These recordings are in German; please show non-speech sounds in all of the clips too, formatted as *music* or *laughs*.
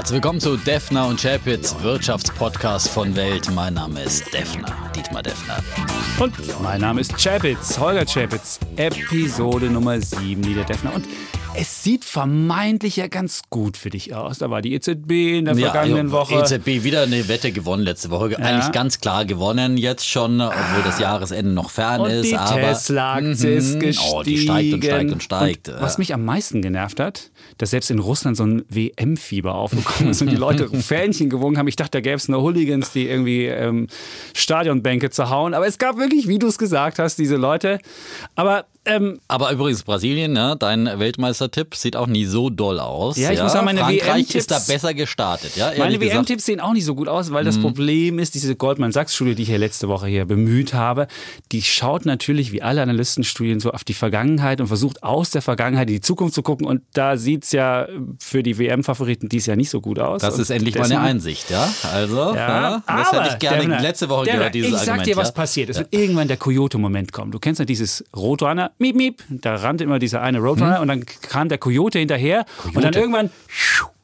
Herzlich willkommen zu Defner und Chapitz, Wirtschaftspodcast von Welt. Mein Name ist Defner, Dietmar Defner. Und mein Name ist Chapitz, Holger Chapitz, Episode Nummer 7, Lieder Defner. Und es sieht vermeintlich ja ganz gut für dich aus. Da war die EZB in der vergangenen ja, Woche. EZB wieder eine Wette gewonnen letzte Woche. Eigentlich ganz klar gewonnen jetzt schon, obwohl das Jahresende noch fern und ist. die aber Tesla-Aktie ist Mhm. gestiegen. Oh, die steigt und steigt und steigt. Und was mich am meisten genervt hat, dass selbst in Russland so ein WM-Fieber aufgekommen ist und die *laughs* Leute Fähnchen gewungen haben. Ich dachte, da gäbe es nur Hooligans, die irgendwie ähm, Stadionbänke zerhauen. Aber es gab wirklich, wie du es gesagt hast, diese Leute. Aber ähm, Aber übrigens Brasilien, ne, dein Weltmeistertipp sieht auch nie so doll aus. Ja, ich muss sagen, meine Frankreich ist da WM-Tipps- besser gestartet. Ja, Meine. Mhm. WM-Tipps sehen auch nicht so gut aus, weil das Problem ist, diese Goldman-Sachs-Studie, die ich ja letzte Woche hier bemüht habe, die schaut natürlich wie alle Analystenstudien so auf die Vergangenheit und versucht aus der Vergangenheit in die Zukunft zu gucken. Und da sieht es ja für die WM-Favoriten dies Jahr nicht so gut aus. Das Und ist endlich mal eine Einsicht, ja? Also, ja, das aber, hätte ich gerne Devner, letzte Woche Devner, gehört, dieses Ich sag Argument. dir, was ja? passiert. Es wird irgendwann der Coyote-Moment kommen. Du kennst ja dieses Roadrunner, miep, miep, da rannte immer dieser eine Roadrunner Hm? und dann kam der Coyote hinterher und dann irgendwann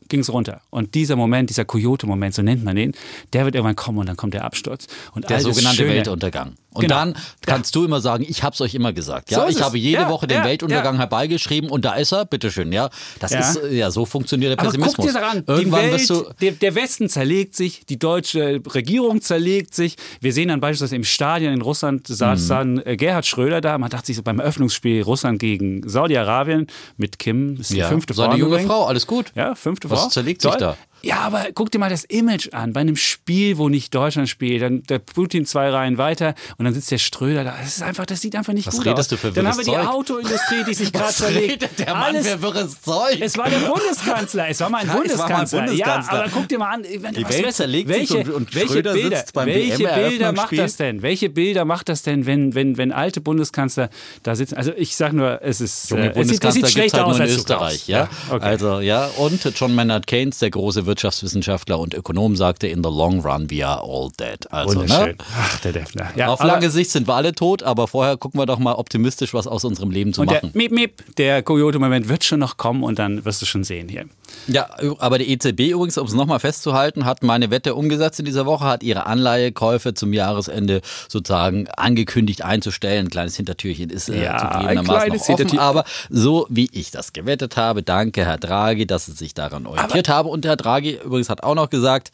ging es runter. Und dieser Moment, dieser Coyote-Moment, so nennt man den, der wird irgendwann kommen und dann kommt der Absturz. Und Der sogenannte Schöne- Weltuntergang. Und Genau. dann kannst du immer sagen, ich hab's euch immer gesagt. Ja, So ich es. habe jede Ja, Woche den ja, Weltuntergang ja. herbeigeschrieben und da ist er, bitteschön, ja. Das Ja. ist, ja, so funktioniert der Aber Pessimismus. guck dir das an. Die Irgendwann Welt, wirst du, der, der Westen zerlegt sich, die deutsche Regierung zerlegt sich. Wir sehen dann beispielsweise im Stadion in Russland saß Mhm. dann äh, Gerhard Schröder da. Man dachte sich so beim Eröffnungsspiel Russland gegen Saudi-Arabien mit Kim, ist die ja, fünfte seine Frau junge übrigens. Frau, alles gut. Ja, fünfte Was zerlegt sich Toll. da? Ja, aber guck dir mal das Image an. Bei einem Spiel, wo nicht Deutschland spielt, dann der Putin zwei Reihen weiter und dann sitzt der Schröder da. Das ist einfach, das sieht einfach nicht Was gut redest aus. du für Dann haben wir wirres die Zeug? Autoindustrie, die sich *laughs* gerade zerlegt. der Mann Alles- für wirres Zeug? es war der Bundeskanzler. Es war mal ein *laughs* Ja, Bundeskanzler. mal ein Bundeskanzler. Ja, aber guck dir mal an. Wenn, Die was Welt zerlegt welche, und- und welche Schröder Bilder, sitzt beim welche Bilder macht das denn? Welche Bilder macht das denn, wenn, wenn, wenn alte Bundeskanzler da sitzen? Also ich sag nur, es ist Junge äh, es sieht, es sieht Bundeskanzler gibt schlechter halt aus in als Österreich, glaubst. ja. okay. Also ja, und John Maynard Keynes, der große Wirtschaftswissenschaftler und Ökonom, sagte: In the long run we are all dead. Also Wunderschön. ne? Ach, der Defner. Ja, Auf lange Sicht sind wir alle tot, aber vorher gucken wir doch mal optimistisch, was aus unserem Leben zu Und der machen. Miep, Miep, der Coyote-Moment wird schon noch kommen und dann wirst du schon sehen hier. Ja, aber die EZB übrigens, um es nochmal festzuhalten, hat meine Wette umgesetzt in dieser Woche, hat ihre Anleihekäufe zum Jahresende sozusagen angekündigt einzustellen. Ein kleines Hintertürchen ist äh, Ja, zugegebenermaßen noch offen, aber so wie ich das gewettet habe, danke Herr Draghi, dass Sie sich daran orientiert haben. Und Herr Draghi übrigens hat auch noch gesagt,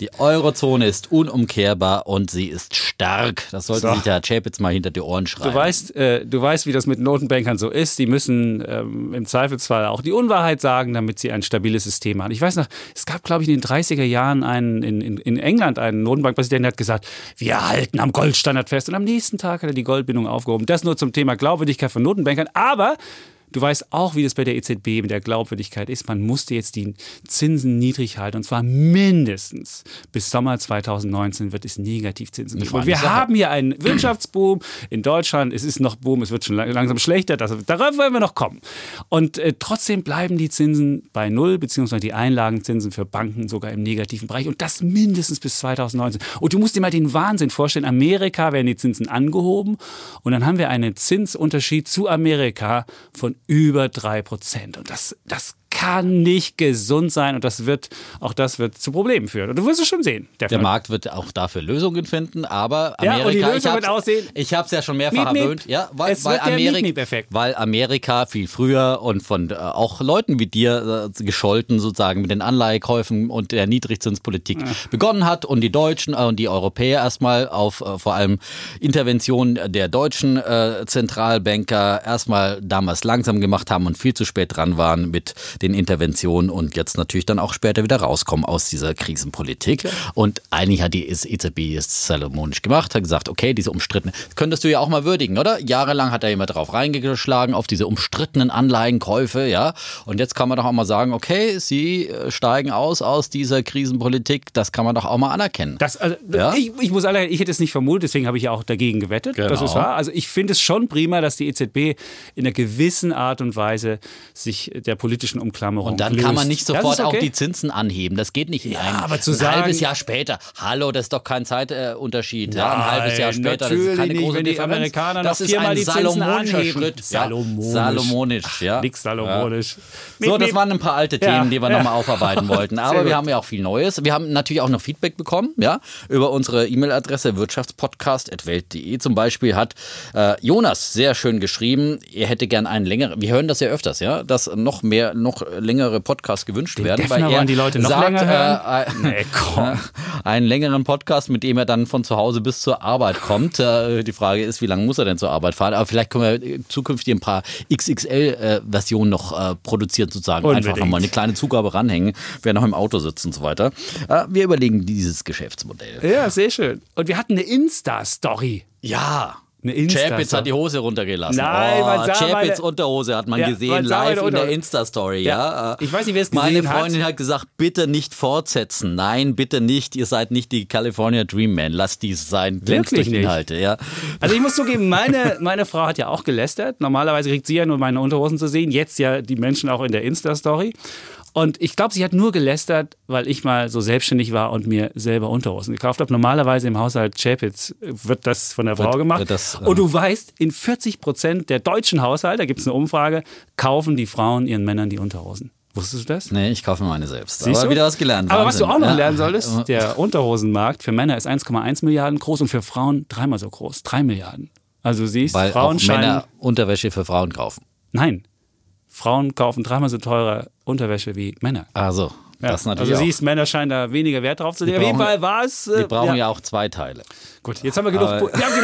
die Eurozone ist unumkehrbar und sie ist stark. Das sollte So. sich der Herr Chapitz mal hinter die Ohren schreiben. Du weißt, äh, du weißt, wie das mit Notenbankern so ist. Die müssen ähm, im Zweifelsfall auch die Unwahrheit sagen, damit sie ein stabiles System haben. Ich weiß noch, es gab, glaube ich, in den 30er Jahren einen, in, in, in England einen Notenbankpräsidenten, der hat gesagt, wir halten am Goldstandard fest. Und am nächsten Tag hat er die Goldbindung aufgehoben. Das nur zum Thema Glaubwürdigkeit von Notenbankern. Aber Du weißt auch, wie das bei der EZB mit der Glaubwürdigkeit ist. Man musste jetzt die Zinsen niedrig halten. Und zwar mindestens bis Sommer 2019 wird es Negativzinsen geben. Und wir Sache. haben hier einen Wirtschaftsboom in Deutschland. Es ist noch Boom, es wird schon lang- langsam schlechter. Das, darauf wollen wir noch kommen. Und äh, trotzdem bleiben die Zinsen bei Null, beziehungsweise die Einlagenzinsen für Banken sogar im negativen Bereich. Und das mindestens bis 2019. Und du musst dir mal den Wahnsinn vorstellen. Amerika werden die Zinsen angehoben. Und dann haben wir einen Zinsunterschied zu Amerika von über drei Prozent. Und das, das kann nicht gesund sein und das wird, auch das wird zu Problemen führen. Und du wirst es schon sehen. Der Markt wird auch dafür Lösungen finden, aber Ja, Amerika, und die Lösung wird aussehen- Ich habe es ja schon mehrfach Miep, erwähnt, ja, weil, Es weil, der Amerika, weil Amerika viel früher und von äh, auch Leuten wie dir äh, gescholten sozusagen mit den Anleihekäufen und der Niedrigzinspolitik begonnen hat und die Deutschen äh, und die Europäer erstmal auf äh, vor allem Intervention der deutschen äh, Zentralbanker erstmal damals langsam gemacht haben und viel zu spät dran waren mit den Interventionen und jetzt natürlich dann auch später wieder rauskommen aus dieser Krisenpolitik. Und eigentlich hat die EZB es salomonisch gemacht, hat gesagt, okay, diese umstrittenen, das könntest du ja auch mal würdigen, oder? Jahrelang hat er immer drauf reingeschlagen, auf diese umstrittenen Anleihenkäufe, ja. Und jetzt kann man doch auch mal sagen, okay, sie äh, steigen aus aus dieser Krisenpolitik, das kann man doch auch mal anerkennen. Das, also, Ja? ich, ich muss alle, ich hätte es nicht vermutet, deswegen habe ich ja auch dagegen gewettet. Das Genau. ist wahr. Also ich finde es schon prima, dass die EZB in einer gewissen Art und Weise sich der politischen Ausnahmeklammerung Und dann löst. kann man nicht sofort okay. auch die Zinsen anheben. Das geht nicht in Ja, einem aber zu ein sagen- halbes Jahr später. Hallo, das ist doch kein Zeitunterschied. ja, ein halbes Jahr später, das ist keine nicht, große wenn die. Amerikaner das noch ist viermal ein die Zinsen salomonischer anheben. Schritt. Salomonisch. Ja. Salomonisch, ja. Nix salomonisch. So, Miep, das waren ein paar alte Ja, Themen, die wir ja. nochmal aufarbeiten *laughs* wollten. Aber wir haben ja auch viel Neues. Wir haben natürlich auch noch Feedback bekommen, ja, über unsere E-Mail-Adresse wirtschaftspodcast.welt.de. Zum Beispiel hat äh, Jonas sehr schön geschrieben, er hätte gern einen längeren, wir hören das ja öfters, ja, dass noch mehr, noch längere Podcasts gewünscht werden. Defner weil er die Leute noch sagt, länger hören? Äh, äh, Nee, komm. *laughs* einen längeren Podcast, mit dem er dann von zu Hause bis zur Arbeit kommt. Äh, die Frage ist, wie lange muss er denn zur Arbeit fahren? Aber vielleicht können wir äh, zukünftig ein paar XXL-Versionen noch äh, produzieren, sozusagen. Unbedingt. Einfach nochmal eine kleine Zugabe ranhängen, wer noch im Auto sitzt und so weiter. Äh, wir überlegen dieses Geschäftsmodell. Ja, sehr schön. Und wir hatten eine Insta-Story. Ja. Eine Insta-Story. Chapitz hat die Hose runtergelassen. Nein, oh, man sah Chapitz meine- Unterhose hat man Ja, gesehen, man live meine in der. Insta-Story. Ja. Ja. Ich weiß nicht, wer es Meine gesehen hat. Freundin hat gesagt, bitte nicht fortsetzen. Nein, bitte nicht. Ihr seid nicht die California Dream Man. Lasst dies sein. Wirklich durch nicht? Inhalte. Ja. Also ich muss zugeben, meine, meine Frau hat ja auch gelästert. Normalerweise kriegt sie ja nur meine Unterhosen zu sehen. Jetzt ja die Menschen auch in der Insta-Story. Und ich glaube, sie hat nur gelästert, weil ich mal so selbstständig war und mir selber Unterhosen gekauft habe. Normalerweise im Haushalt Chapitz wird das von der Frau Wird- gemacht. das, äh, und du weißt, in 40 Prozent der deutschen Haushalte, da gibt es eine Umfrage, kaufen die Frauen ihren Männern die Unterhosen. Wusstest du das? Nee, ich kaufe mir meine selbst. Siehst Aber du? wieder was gelernt. Aber was du Wahnsinn. auch noch Ja. lernen solltest, der Unterhosenmarkt für Männer ist 1,1 Milliarden groß und für Frauen dreimal so groß, 3 Milliarden. Also du siehst, Weil Frauen auch scheinen Männer Unterwäsche für Frauen kaufen. Nein. Frauen kaufen dreimal so teure Unterwäsche wie Männer. Also, Ja. das natürlich also auch. siehst, Männer scheinen da weniger Wert drauf zu legen. Auf jeden Fall war es. äh, Die brauchen ja. auch zwei Teile. Gut, jetzt haben wir genug. Wir, haben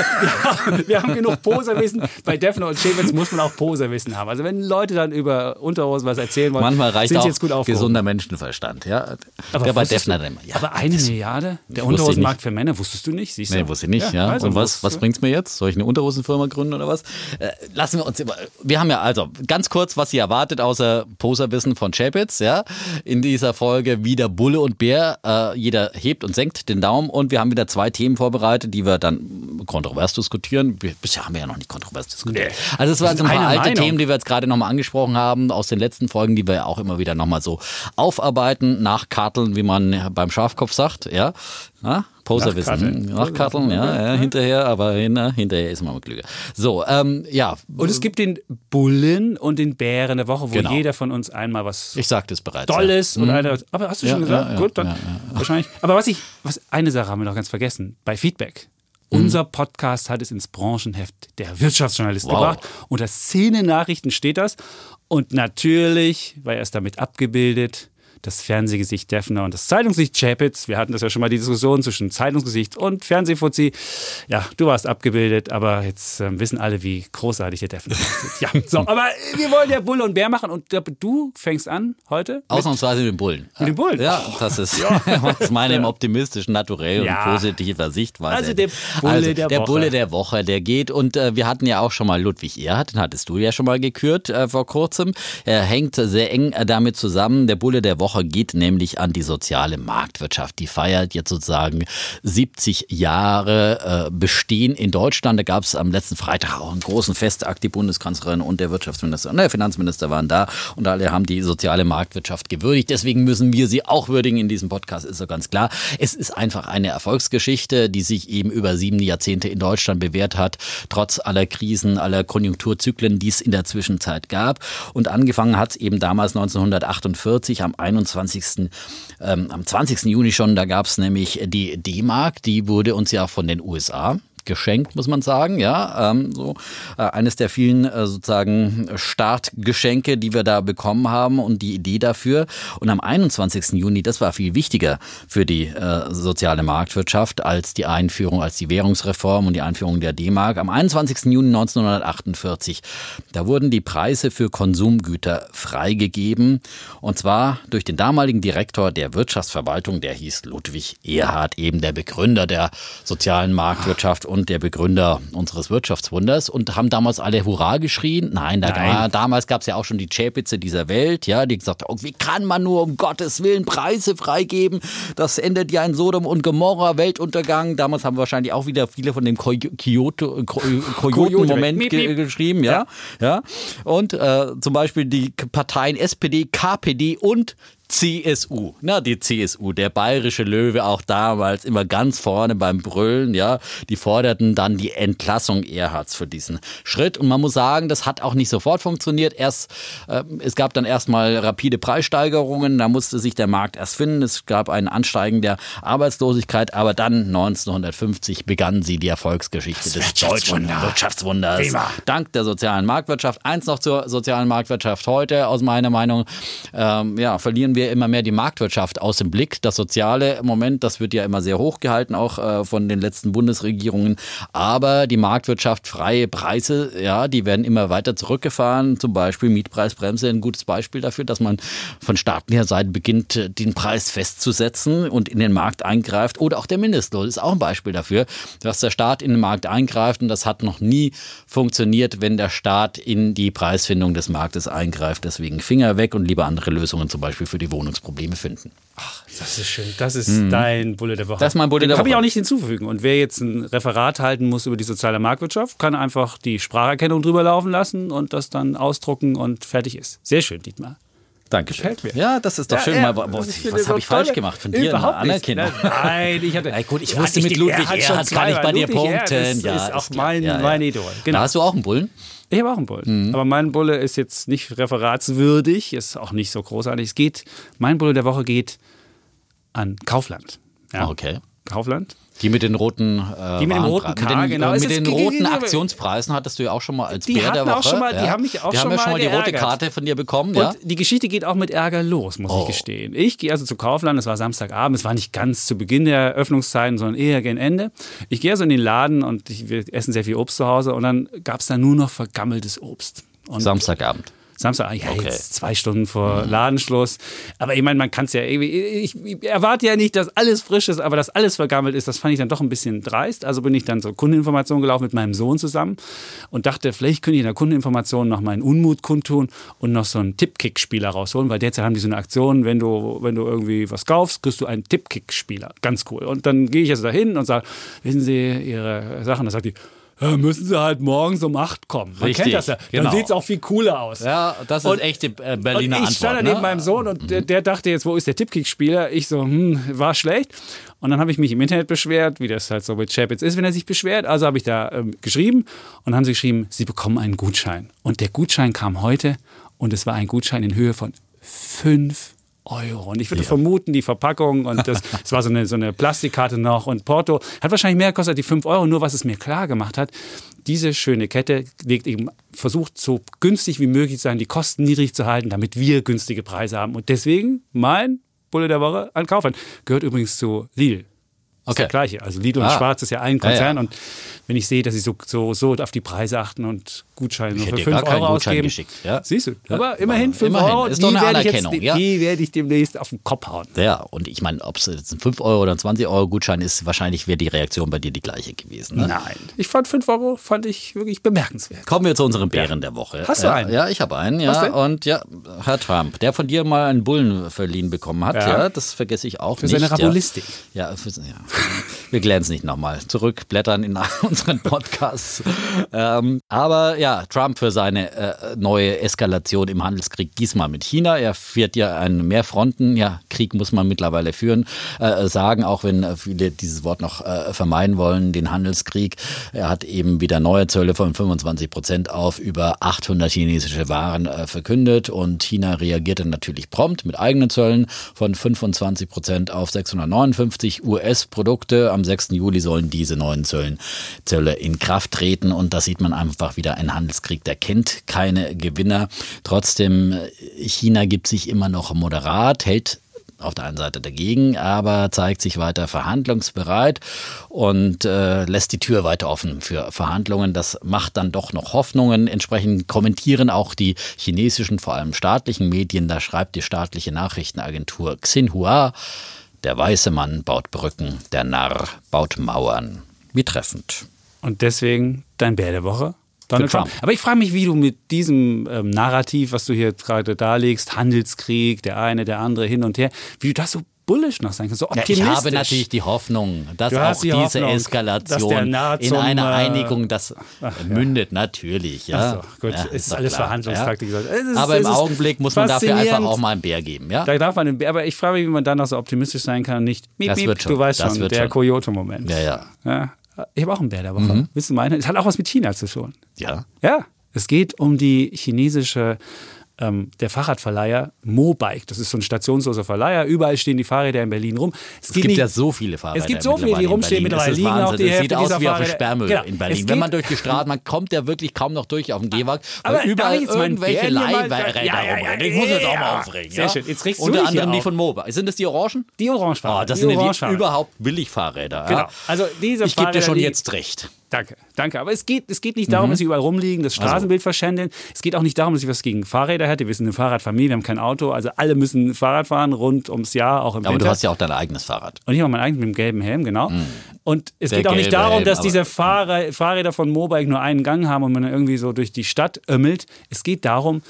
genug *laughs* wir, haben genug Poserwissen. Bei Defner und Schäwitz muss man auch Poserwissen haben. Also wenn Leute dann über Unterhosen was erzählen wollen, Manchmal reicht sind auch jetzt gut aufgehoben. gesunder Menschenverstand. Ja. Aber der bei Defner du- immer. Ja, aber eine Milliarde? Der Unterhosenmarkt für Männer wusstest du nicht? Siehst du? Nee, wusste ich nicht, ja. also und was, was du. bringt's mir jetzt? Soll ich eine Unterhosenfirma gründen oder was? Äh, lassen wir uns immer. Wir haben ja also ganz kurz, was ihr erwartet, außer Poserwissen von Chapitz, ja. In dieser Folge wieder Bulle und Bär. Äh, jeder hebt und senkt den Daumen und wir haben wieder zwei Themen vorbereitet, die wir dann kontrovers diskutieren. Bisher haben wir ja noch nicht kontrovers diskutiert. Nee. Also es waren so ein paar alte Meinung. Themen, die wir jetzt gerade nochmal angesprochen haben, aus den letzten Folgen, die wir ja auch immer wieder nochmal so aufarbeiten, nachkarteln, wie man beim Schafkopf sagt, ja. Na? Poserwissen. Nachkarteln. Ja, ja, hinterher, aber hin, hinterher ist man klüger. So, ähm, ja. Und es gibt den Bullen und den Bären der Woche, wo Genau. jeder von uns einmal was Ich sagte es bereits. Dolles ja. und einer. Aber hast du Ja, schon gesagt? ja, Gut, dann wahrscheinlich. Aber was ich, was eine Sache haben wir noch ganz vergessen. Bei Feedback. Unser Podcast hat es ins Branchenheft der Wirtschaftsjournalist Wow. gebracht. Unter Szene-Nachrichten steht das. Und natürlich war erst damit abgebildet, das Fernsehgesicht Defner und das Zeitungsgesicht Chapitz. Wir hatten das ja schon mal die Diskussion zwischen Zeitungsgesicht und Fernsehfuzzi. Ja, du warst abgebildet, aber jetzt ähm, wissen alle, wie großartig der Defner aussieht. *laughs* Ja, so, aber wir wollen ja Bulle und Bär machen und äh, du fängst an heute. Ausnahmsweise mit dem Bullen. Mit dem Bullen? Ja, das ist, das ist meine optimistischen Naturell Ja. und positiver Sichtweise. Also der Bulle Also der der Woche. Bulle der Woche, der geht und äh, wir hatten ja auch schon mal Ludwig Erhard, den hattest du ja schon mal gekürt äh, vor kurzem. Er hängt sehr eng äh, damit zusammen. Der Bulle der Woche geht nämlich an die soziale Marktwirtschaft. Die feiert jetzt sozusagen 70 Jahre äh, Bestehen in Deutschland. Da gab es am letzten Freitag auch einen großen Festakt. Die Bundeskanzlerin und der Wirtschaftsminister und der Finanzminister waren da und alle haben die soziale Marktwirtschaft gewürdigt. Deswegen müssen wir sie auch würdigen in diesem Podcast, ist so ganz klar. Es ist einfach eine Erfolgsgeschichte, die sich eben über sieben Jahrzehnte in Deutschland bewährt hat, trotz aller Krisen, aller Konjunkturzyklen, die es in der Zwischenzeit gab. Und angefangen hat es eben damals 1948 am 21. Ähm, am 20. Juni schon, da gab es nämlich die D-Mark, die wurde uns ja von den USA geschenkt, muss man sagen, ja, ähm, so äh, eines der vielen äh, sozusagen Startgeschenke, die wir da bekommen haben und die Idee dafür. Und am 21. Juni, das war viel wichtiger für die äh, soziale Marktwirtschaft als die Einführung, als die Währungsreform und die Einführung der D-Mark. Am 21. Juni 1948, da wurden die Preise für Konsumgüter freigegeben und zwar durch den damaligen Direktor der Wirtschaftsverwaltung, der hieß Ludwig Erhard, eben der Begründer der sozialen Marktwirtschaft und der Begründer unseres Wirtschaftswunders und haben damals alle Hurra geschrien. Nein, da Nein. damals gab es ja auch schon die Chapitze dieser Welt, ja, die gesagt haben, oh, wie kann man nur um Gottes Willen Preise freigeben? Das endet ja in Sodom und Gomorra, Weltuntergang. Damals haben wahrscheinlich auch wieder viele von dem Kyoto, Ko- *laughs* Kojoten-Moment Miep, ge geschrieben, ja. ja. Und äh, zum Beispiel die Parteien SPD, KPD und CSU, na die CSU, der bayerische Löwe auch damals immer ganz vorne beim Brüllen, ja, die forderten dann die Entlassung Erhards für diesen Schritt und man muss sagen, das hat auch nicht sofort funktioniert. Erst äh, es gab dann erstmal rapide Preissteigerungen, da musste sich der Markt erst finden. Es gab ein Ansteigen der Arbeitslosigkeit, aber dann 1950 begann sie die Erfolgsgeschichte des deutschen Wirtschaftswunder. Wirtschaftswunders. Prima. Dank der sozialen Marktwirtschaft. Eins noch zur sozialen Marktwirtschaft heute aus meiner Meinung. Ähm, ja, verlieren wir immer mehr die Marktwirtschaft aus dem Blick. Das Soziale Moment, das wird ja immer sehr hoch gehalten, auch äh, von den letzten Bundesregierungen. Aber die Marktwirtschaft, freie Preise, ja, die werden immer weiter zurückgefahren. Zum Beispiel Mietpreisbremse, ein gutes Beispiel dafür, dass man von staatlicher Seite beginnt, den Preis festzusetzen und in den Markt eingreift. Oder auch der Mindestlohn ist auch ein Beispiel dafür, dass der Staat in den Markt eingreift. Und das hat noch nie funktioniert, wenn der Staat in die Preisfindung des Marktes eingreift. Deswegen Finger weg und lieber andere Lösungen zum Beispiel für die Wohnungsprobleme finden. Das ist schön. Das ist dein Bulle der Woche. Mhm. Das ist mein Bulle Den der Kann ich Woche. auch nicht hinzufügen. Und wer jetzt ein Referat halten muss über die soziale Marktwirtschaft, kann einfach die Spracherkennung drüber laufen lassen und das dann ausdrucken und fertig ist. Sehr schön, Dietmar. Danke. Gefällt mir. Ja, das ist doch schön. mal, was ich finde was habe ich falsch gemacht von dir? Eine. Anerkennung. Nein, ich hatte. Ja, gut, ich Ja, wusste mit Ludwig Erhard Erhard kann ich bei dir Erhard punkten. Ist, Ja, ist auch mein, Ja, ja. mein Idol. Genau. Da hast du auch einen Bullen? Ich habe auch einen Bullen. Mhm. Aber mein Bulle ist jetzt nicht referatswürdig, ist auch nicht so großartig. Es geht, mein Bulle der Woche geht an Kaufland. Ja. Okay. Kaufland. Die mit den roten äh, Die mit dem roten K, mit den, genau. Äh, mit den roten Aktionspreisen hattest du ja auch schon mal als Die Bär der Woche. auch schon mal- die ja. haben mich auch die haben schon ja schon mal die rote. Karte von dir bekommen, ja? Und die Geschichte geht auch mit Ärger los, muss Oh. ich gestehen. Ich gehe also zu Kaufland, es war Samstagabend, es war nicht ganz zu Beginn der Öffnungszeiten, sondern eher gegen Ende. Ich gehe also in den Laden und ich, wir essen sehr viel Obst zu Hause und dann gab es da nur noch vergammeltes Obst. Und Samstagabend. Samstag, ja, Okay. jetzt zwei Stunden vor Ladenschluss. Aber ich meine, man kann es ja irgendwie, ich, ich erwarte ja nicht, dass alles frisch ist, aber dass alles vergammelt ist, das fand ich dann doch ein bisschen dreist. Also bin ich dann zur Kundeninformation gelaufen mit meinem Sohn zusammen und dachte, vielleicht könnte ich in der Kundeninformation noch meinen Unmut kundtun und noch so einen Tippkick-Spieler rausholen, weil derzeit haben die so eine Aktion, wenn du, wenn du irgendwie was kaufst, kriegst du einen Tippkick-Spieler. Ganz cool. Und dann gehe ich also dahin und sage, wissen Sie Ihre Sachen? Dann sagt die, ja, müssen Sie halt morgens um 8 kommen. Man Richtig, kennt das ja. Dann genau. sieht es auch viel cooler aus. Ja, das ist Und- echte äh, Berliner und ich Antwort. stand da ne? neben meinem Sohn und der, der dachte jetzt, wo ist der Tippkick-Spieler? Ich so, hm, war schlecht. Und dann habe ich mich im Internet beschwert, wie das halt so mit Chapitz ist, wenn er sich beschwert. Also habe ich da ähm, geschrieben und haben sie geschrieben, sie bekommen einen Gutschein. Und der Gutschein kam heute und es war ein Gutschein in Höhe von 5 Euro. Und ich würde vermuten, die Verpackung und das, *laughs* es war so eine, so eine Plastikkarte noch und Porto hat wahrscheinlich mehr gekostet, die 5 Euro. Nur was es mir klar gemacht hat, diese schöne Kette legt eben, versucht so günstig wie möglich zu sein, die Kosten niedrig zu halten, damit wir günstige Preise haben. Und deswegen mein Bulle der Woche an Kaufland. Gehört übrigens zu Lidl. Ist Okay. der gleiche. Also Lidl und Ah. Schwarz ist ja ein Ja, ja. Konzern. Und wenn ich sehe, dass sie so, so, so auf die Preise achten und Gutscheine nur für dir gar 5 keinen Euro Gutschein ausgeben. geschickt, ja. Siehst du. Ja. Aber immerhin 5 Immerhin. Euro, Ist die doch eine werde ich Anerkennung, jetzt, ja. Die werde ich demnächst auf den Kopf hauen. Ja, und ich meine, ob es jetzt ein 5 Euro oder ein 20 Euro Gutschein ist, wahrscheinlich wäre die Reaktion bei dir die gleiche gewesen. Ne? Nein. Ich fand 5 Euro fand ich wirklich bemerkenswert. Kommen wir zu unserem Bären der Woche. Hast du ja, einen? Ja, ich habe einen, ja. Und ja, Herr Trump, der von dir mal einen Bullen verliehen bekommen hat, ja, Ja. das vergesse ich auch Für nicht. seine Rabulistik. Ja, ja, für, ja. *laughs* wir klären es nicht nochmal. Zurückblättern in unseren Podcasts. ähm, aber ja, Trump für seine äh, neue Eskalation im Handelskrieg, diesmal mit China. Er führt ja einen Mehrfronten, ja, Krieg muss man mittlerweile führen, äh, sagen, auch wenn viele dieses Wort noch äh, vermeiden wollen, den Handelskrieg. Er hat eben wieder neue Zölle von 25 Prozent auf über 800 chinesische Waren äh, verkündet und China reagierte natürlich prompt mit eigenen Zöllen von 25 Prozent auf 659 US-Produkte. Am 6. Juli sollen diese neuen Zöllen, Zölle in Kraft treten und da sieht man einfach wieder ein Handelskrieg, der kennt keine Gewinner. Trotzdem, äh, China gibt sich immer noch moderat, hält auf der einen Seite dagegen, aber zeigt sich weiter verhandlungsbereit und äh, lässt die Tür weiter offen für Verhandlungen. Das macht dann doch noch Hoffnungen. Entsprechend kommentieren auch die chinesischen, vor allem staatlichen Medien. Da schreibt die staatliche Nachrichtenagentur Xinhua, der weiße Mann baut Brücken, der Narr baut Mauern. Wie treffend. Und deswegen dein Bär der Woche. Donald Trump. Trump. Aber ich frage mich, wie du mit diesem ähm, Narrativ, was du hier gerade darlegst, Handelskrieg, der eine, der andere, hin und her, wie du das so bullish noch sein kannst, so Ja, optimistisch. ich habe natürlich die Hoffnung, dass auch die diese Hoffnung, Eskalation in zum, eine äh, Einigung das mündet, natürlich. Ja. Ach so, gut, ja, es ist doch alles klar, Verhandlungstaktik. Ja. Ist- Aber im ist Augenblick muss man dafür einfach auch mal einen Bär geben. Ja, Da darf man, den- aber ich frage mich, wie man dann noch so optimistisch sein kann nicht, miep, Das miep, wird schon, du weißt schon, der. Coyote-Moment. ja. ja. Ja, ich habe auch einen Bär der Woche. Mhm. Willst du meinen? Es hat auch was mit China zu tun. ja. Ja, es geht um die chinesische, ähm, der Fahrradverleiher Mobike. Das ist so ein stationsloser Verleiher. Überall stehen die Fahrräder in Berlin rum. Es gibt ja so viele Fahrräder. Es gibt so viele, die rumstehen, ist liegen auch Wahnsinn. die Es sieht aus wie auf dem Fahrräder. Sperrmüll Genau. in Es Berlin. geht- Wenn man durch die Straße, man kommt ja wirklich kaum noch durch auf dem Gehweg, Aber überall irgendwelche Leihräder Ja, ja, rumrennen. Ich muss jetzt auch mal aufregen. Sehr schön. Jetzt regst du Unter anderem die von Mobile. Sind das die Orangen? Die Orangefahrräder. Oh, das die sind ja die überhaupt Billigfahrräder. Genau. Also diese Ich gebe dir Fahrräder, schon jetzt recht. Danke, danke. Aber es geht, es geht nicht darum, dass sie überall rumliegen, das Straßenbild verschändeln. Es geht auch nicht darum, dass ich was gegen Fahrräder hätte. Wir sind eine Fahrradfamilie, wir haben kein Auto. Also alle müssen Fahrrad fahren rund ums Jahr, auch im Aber Winter. du hast ja auch dein eigenes Fahrrad. Und ich habe mein eigenes mit dem gelben Helm, genau. Und es Der geht auch nicht darum, Helm, dass diese Fahrrä Fahrräder von Mobike nur einen Gang haben und man dann irgendwie so durch die Stadt ömmelt. Es geht darum,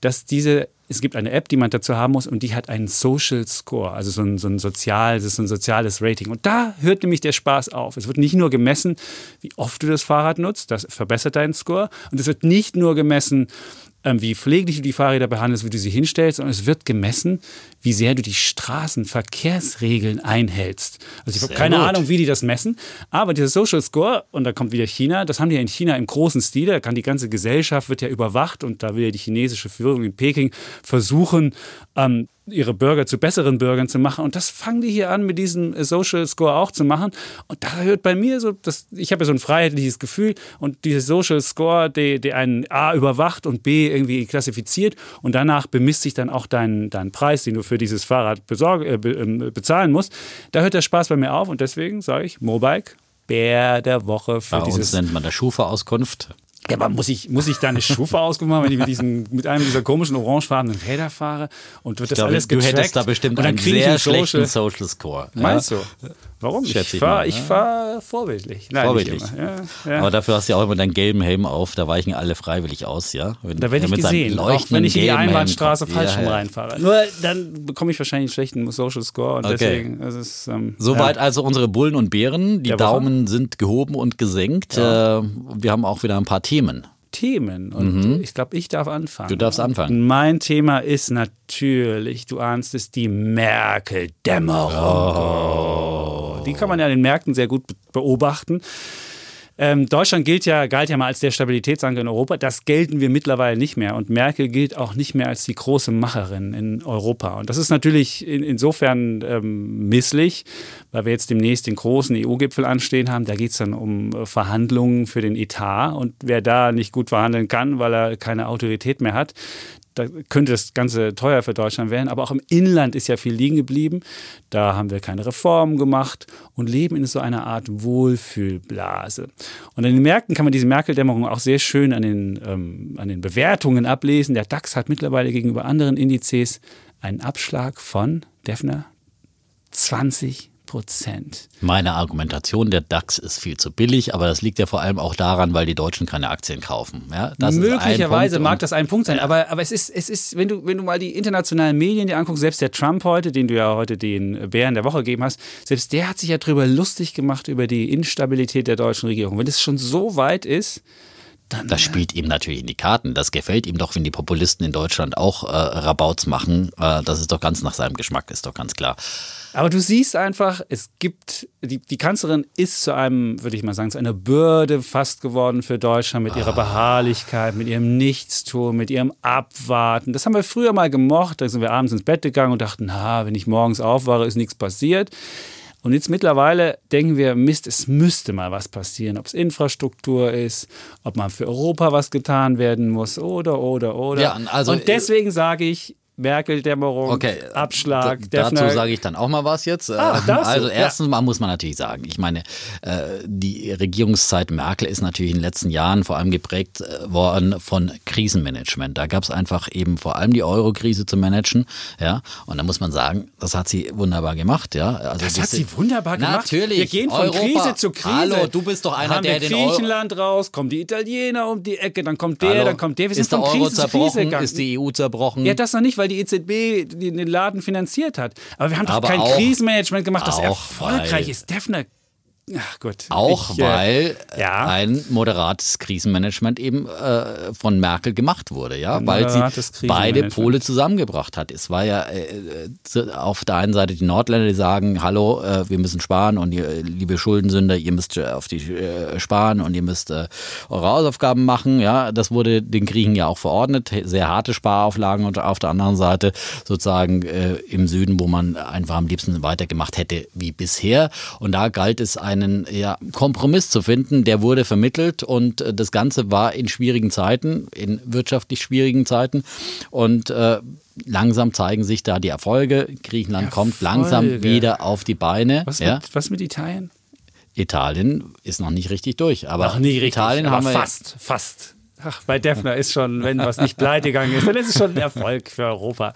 dass diese, es gibt eine App, die man dazu haben muss und die hat einen Social Score, also so ein, so ein, sozial, so ein soziales Rating. Und da hört nämlich der Spaß auf. Es wird nicht nur gemessen, wie oft du das Fahrrad nutzt, das verbessert deinen Score. Und es wird nicht nur gemessen, wie pfleglich du die Fahrräder behandelst, wie du sie hinstellst, sondern es wird gemessen, wie sehr du die Straßenverkehrsregeln einhältst. Also ich habe keine gut. Ahnung, wie die das messen, aber dieser Social Score, und da kommt wieder China, das haben die ja in China im großen Stile, da kann die ganze Gesellschaft, wird ja überwacht und da will ja die chinesische Führung in Peking versuchen, ähm, ihre Bürger zu besseren Bürgern zu machen. Und das fangen die hier an, mit diesem äh, Social Score auch zu machen. Und da hört bei mir so, das, ich habe ja so ein freiheitliches Gefühl und dieser Social Score, der, der einen A überwacht und B irgendwie klassifiziert und danach bemisst sich dann auch dein, dein Preis, den du für dieses Fahrrad besorg, äh, be, ähm, bezahlen musst. Da hört der Spaß bei mir auf und deswegen sage ich, Mobike, Bär der Woche für Bei uns dieses nennt man das Schufa-Auskunft. Ja, aber muss ich, muss ich da eine Schufa ausgemacht wenn ich mit, diesem, mit einem dieser komischen orangefarbenen Räder fahre und wird das glaube, alles du getrackt? hättest da bestimmt einen sehr einen Social. schlechten Social Score. Meinst ja? du? Warum? Schätze Ich ich fahre ich ja. fahr vorbildlich. Nein, Vorbildlich. Ja, ja. Aber dafür hast du ja auch immer deinen gelben Helm auf, da weichen alle freiwillig aus, ja? Wenn, da werde er ich gesehen, auch wenn ich in die Einbahnstraße falsch Ja, reinfahre. Nur dann bekomme ich wahrscheinlich einen schlechten Social Score und Okay. deswegen ist es. Ähm, Soweit also unsere Bullen und Bären. Die. Daumen sind gehoben und gesenkt. Äh, wir haben auch wieder ein paar Themen. Themen und ich glaube, ich darf anfangen. Mhm. Du darfst anfangen. Und mein Thema ist natürlich, du ahnst es, die Merkel-Dämmerung. Oh. Die kann man ja an den Märkten sehr gut be- beobachten. Ähm, Deutschland gilt ja, galt ja mal als der Stabilitätsanker in Europa. Das gelten wir mittlerweile nicht mehr. Und Merkel gilt auch nicht mehr als die große Macherin in Europa. Und das ist natürlich in, insofern ähm, misslich, weil wir jetzt demnächst den großen EU-Gipfel anstehen haben. Da geht es dann um äh, Verhandlungen für den Etat. Und wer da nicht gut verhandeln kann, weil er keine Autorität mehr hat, da könnte das Ganze teuer für Deutschland werden. Aber auch im Inland ist ja viel liegen geblieben. Da haben wir keine Reformen gemacht und leben in so einer Art Wohlfühlblase. Und an den Märkten kann man diese Merkel-Dämmerung auch sehr schön an den, ähm, an den Bewertungen ablesen. Der DAX hat mittlerweile gegenüber anderen Indizes einen Abschlag von, Defner, 20 Prozent. Meine Argumentation, der DAX ist viel zu billig, aber das liegt ja vor allem auch daran, weil die Deutschen keine Aktien kaufen. Ja, Möglicherweise mag das ein Punkt sein, aber, aber es ist, es ist wenn, du, wenn du mal die internationalen Medien dir anguckst, selbst der Trump heute, den du ja heute den Bären der Woche gegeben hast, selbst der hat sich ja drüber lustig gemacht über die Instabilität der deutschen Regierung. Wenn es schon so weit ist, dann Das spielt ihm natürlich in die Karten. Das gefällt ihm doch, wenn die Populisten in Deutschland auch äh, Rabauts machen. Äh, das ist doch ganz nach seinem Geschmack, ist doch ganz klar. Aber du siehst einfach, es gibt, die, die Kanzlerin ist zu einem, würde ich mal sagen, zu einer Bürde fast geworden für Deutschland mit ihrer Beharrlichkeit, mit ihrem Nichtstun, mit ihrem Abwarten. Das haben wir früher mal gemocht. Da sind wir abends ins Bett gegangen und dachten, na, wenn ich morgens aufwache, ist nichts passiert. Und jetzt mittlerweile denken wir, Mist, es müsste mal was passieren, ob es Infrastruktur ist, ob mal für Europa was getan werden muss oder, oder, oder. Ja, also- und deswegen sage ich, Merkel-Dämmerung, Okay, Abschlag, da, dazu sage ich dann auch mal was jetzt. Ah, Äh, du? also Ja. erstens mal muss man natürlich sagen, ich meine, äh, die Regierungszeit Merkel ist natürlich in den letzten Jahren vor allem geprägt äh, worden von Krisenmanagement. Da gab es einfach eben vor allem die Euro-Krise zu managen, ja. Und da muss man sagen, das hat sie wunderbar gemacht, ja. Also Das hat sie wunderbar gemacht. Natürlich. Wir gehen von Europa. Krise zu Krise. Hallo, du bist doch einer, haben der wir den Euro- Griechenland raus, kommen die Italiener um die Ecke, dann kommt der, Hallo, dann kommt der. Wir sind ist der von Euro Krise zu Krise zerbrochen? gegangen. Ist die EU zerbrochen? Ja, das noch nicht, weil die EZB den den Laden finanziert hat. Aber wir haben doch Aber kein Krisenmanagement gemacht, das erfolgreich weil- ist. Defner. Ach gut. Auch Ich, äh, weil ja. ein moderates Krisenmanagement eben äh, von Merkel gemacht wurde, ja, Ein weil sie beide. Pole zusammengebracht hat. Es war ja äh, zu- auf der einen Seite die Nordländer, die sagen, hallo, äh, wir müssen sparen und ihr, liebe Schuldensünder, ihr müsst äh, auf die äh, sparen und ihr müsst äh, eure Hausaufgaben machen, ja, das wurde den Griechen ja auch verordnet, sehr harte Sparauflagen und auf der anderen Seite sozusagen äh, im Süden, wo man einfach am liebsten weitergemacht hätte wie bisher und da galt es einen ja, Kompromiss zu finden, der wurde vermittelt und äh, das Ganze war in schwierigen Zeiten, in wirtschaftlich schwierigen Zeiten und äh, langsam zeigen sich da die Erfolge. Griechenland kommt langsam Erfolge. wieder auf die Beine. Was, ja. mit, was mit Italien? Italien ist noch nicht richtig durch, aber Ach, nie richtig. Italien aber haben wir fast, fast. Ach, bei Defner ist schon, wenn was nicht pleite gegangen ist, dann ist es schon ein Erfolg für Europa.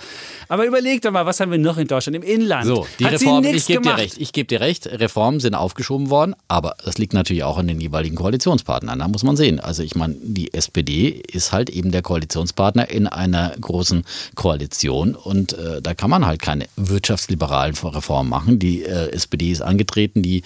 Aber überleg doch mal, was haben wir noch in Deutschland im Inland? So, die Hat Reformen, ich gebe dir recht, ich gebe dir recht, Reformen sind aufgeschoben worden, aber das liegt natürlich auch an den jeweiligen Koalitionspartnern, da muss man sehen. Also ich meine, die SPD ist halt eben der Koalitionspartner in einer großen Koalition und äh, da kann man halt keine wirtschaftsliberalen Reformen machen. Die äh, SPD ist angetreten, die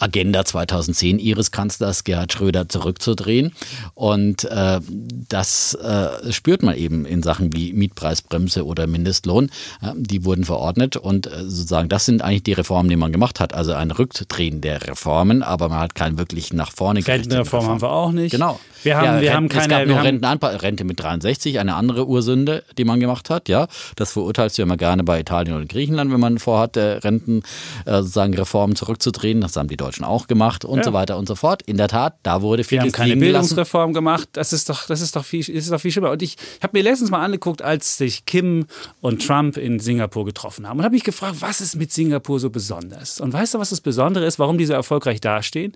Agenda 2010 ihres Kanzlers Gerhard Schröder zurückzudrehen. Und äh, das äh, spürt man eben in Sachen wie Mietpreisbremse oder Mindestlohn. Äh, die wurden verordnet und äh, sozusagen das sind eigentlich die Reformen, die man gemacht hat. Also ein Rückdrehen der Reformen, aber man hat keinen wirklich nach vorne Rentenreform haben wir auch nicht. Genau. Wir haben, Ja, wir Renten- haben keine. es gab nur haben, Rente mit 63, eine andere Ursünde, die man gemacht hat. Ja, das verurteilst du ja immer gerne bei Italien oder Griechenland, wenn man vorhat, äh, Renten äh, sozusagen Reformen zurückzudrehen. Das haben die Deutschen auch gemacht und Ja. so weiter und so fort. In der Tat, da wurde wir vieles haben keine liegen gelassen. Bildungsreform gemacht. Das ist doch, das ist doch viel, ist doch viel schlimmer. Und ich habe mir letztens mal angeguckt, als sich Kim und Trump in Singapur getroffen haben und habe mich gefragt, was ist mit Singapur so besonders? Und weißt du, was das Besondere ist, warum die so erfolgreich dastehen?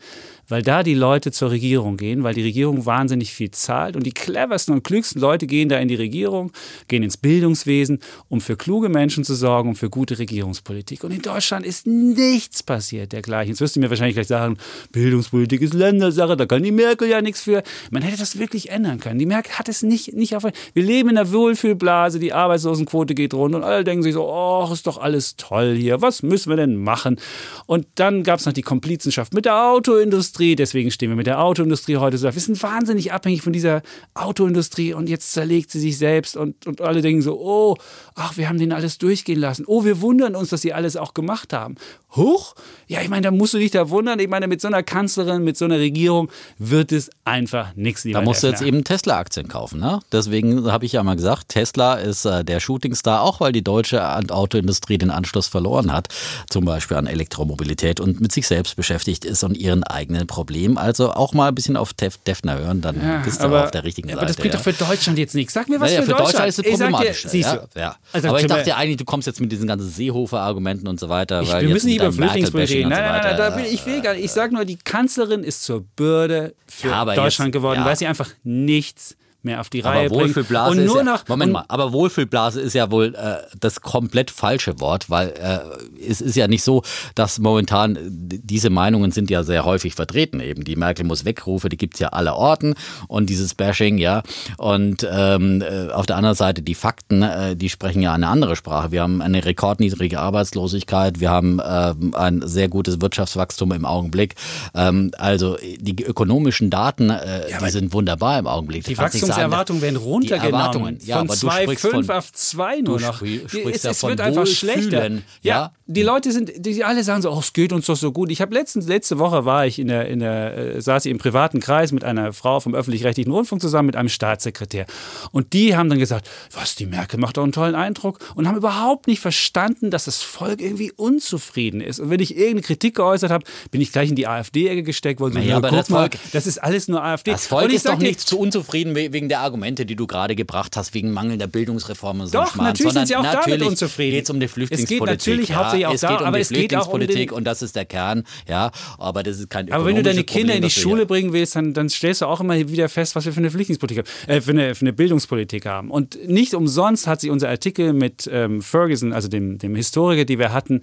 Weil da die Leute zur Regierung gehen, weil die Regierung wahnsinnig viel zahlt und die cleversten und klügsten Leute gehen da in die Regierung, gehen ins Bildungswesen, um für kluge Menschen zu sorgen, um für gute Regierungspolitik. Und in Deutschland ist nichts passiert dergleichen. Jetzt wirst du mir wahrscheinlich gleich sagen, Bildungspolitik ist Ländersache, da kann die Merkel ja nichts für. Man hätte das wirklich ändern können. Die Merkel hat es nicht, nicht auf. Wir leben in einer Wohlfühlblase, die Arbeitslosenquote geht runter und alle denken sich so, oh, ist doch alles toll hier, was müssen wir denn machen? Und dann gab es noch die Komplizenschaft mit der Autoindustrie, deswegen stehen wir mit der Autoindustrie heute so. Wir sind wahnsinnig abhängig von dieser Autoindustrie und jetzt zerlegt sie sich selbst und, und alle denken so, oh, ach, wir haben den alles durchgehen lassen. Oh, wir wundern uns, dass sie alles auch gemacht haben. Huch? Ja, ich meine, da musst du dich da wundern. Ich meine, mit so einer Kanzlerin, mit so einer Regierung wird es einfach nichts, lieber Da musst du jetzt eben Tesla-Aktien kaufen. Ne? Deswegen habe ich ja mal gesagt, Tesla ist äh, der Shootingstar, auch weil die deutsche Autoindustrie den Anschluss verloren hat, zum Beispiel an Elektromobilität und mit sich selbst beschäftigt ist und ihren eigenen Problemen. Also auch mal ein bisschen auf Tef Defner hören, dann Ja, bist du aber, auf der richtigen Seite. aber das bringt ja. doch für Deutschland jetzt nichts. Sag mir was Naja, für, für Deutschland ist es dir, problematisch. ja, ja. Also, Aber ich dachte ja eigentlich, du kommst jetzt mit diesen ganzen Seehofer-Argumenten und so weiter. Ich, wir müssen nicht über Flüchtlingspolitik reden. Nein, nein, nein, weiter. da ich will gar nicht. Ich sage nur, die Kanzlerin ist zur Bürde für Ja, Deutschland jetzt- geworden, ja. weil sie einfach nichts mehr auf die Reihe Aber bringt. Wohlfühlblase Und nur ist ja, noch, Moment mal, aber Wohlfühlblase ist ja wohl äh, das komplett falsche Wort, weil äh, es ist ja nicht so, dass momentan äh, diese Meinungen sind ja sehr häufig vertreten. Eben die Merkel muss wegrufe, die gibt's ja aller Orten und dieses Bashing, ja. Und ähm, äh, auf der anderen Seite die Fakten, äh, die sprechen ja eine andere Sprache. Wir haben eine rekordniedrige Arbeitslosigkeit, wir haben ähm, ein sehr gutes Wirtschaftswachstum im Augenblick. Ähm, also die ökonomischen Daten, äh, die sind wunderbar im Augenblick. die Du sagen, Wachstumserwartungen werden die runtergenommen. Erwartungen, ja, von aber du sprichst 2,5 von- auf 2 nur noch. es ja es wird einfach schlechter. Wohlfühlen, ja. die Leute sind, die alle sagen so, oh, es geht uns doch so gut. Ich habe letztens, letzte Woche war ich in der, in der, äh, saß ich im privaten Kreis mit einer Frau vom öffentlich-rechtlichen Rundfunk zusammen mit einem Staatssekretär. Und die haben dann gesagt, was, die Merkel macht doch einen tollen Eindruck und haben überhaupt nicht verstanden, dass das Volk irgendwie unzufrieden ist. Und wenn ich irgendeine Kritik geäußert habe, bin ich gleich in die AfD-Ecke gesteckt worden. So, Naja, ja, aber das Volk- das ist alles nur AfD. Das Volk und ich ist doch dir, nicht zu unzufrieden we- wegen wegen der Argumente, die du gerade gebracht hast, wegen mangelnder Bildungsreformen. So Doch, natürlich sind sie auch damit unzufrieden. geht es um die Flüchtlingspolitik. Es geht natürlich ja, hauptsächlich auch es geht da, um aber die es geht auch um Flüchtlingspolitik und das ist der Kern. Ja, aber das ist kein Aber wenn du deine Kinder Problem, in die das Schule hier- bringen willst, dann, dann stellst du auch immer wieder fest, was wir für eine Flüchtlingspolitik haben, äh, für, eine, für eine Bildungspolitik haben. Und nicht umsonst hat sich unser Artikel mit ähm, Ferguson, also dem, dem Historiker, die wir hatten,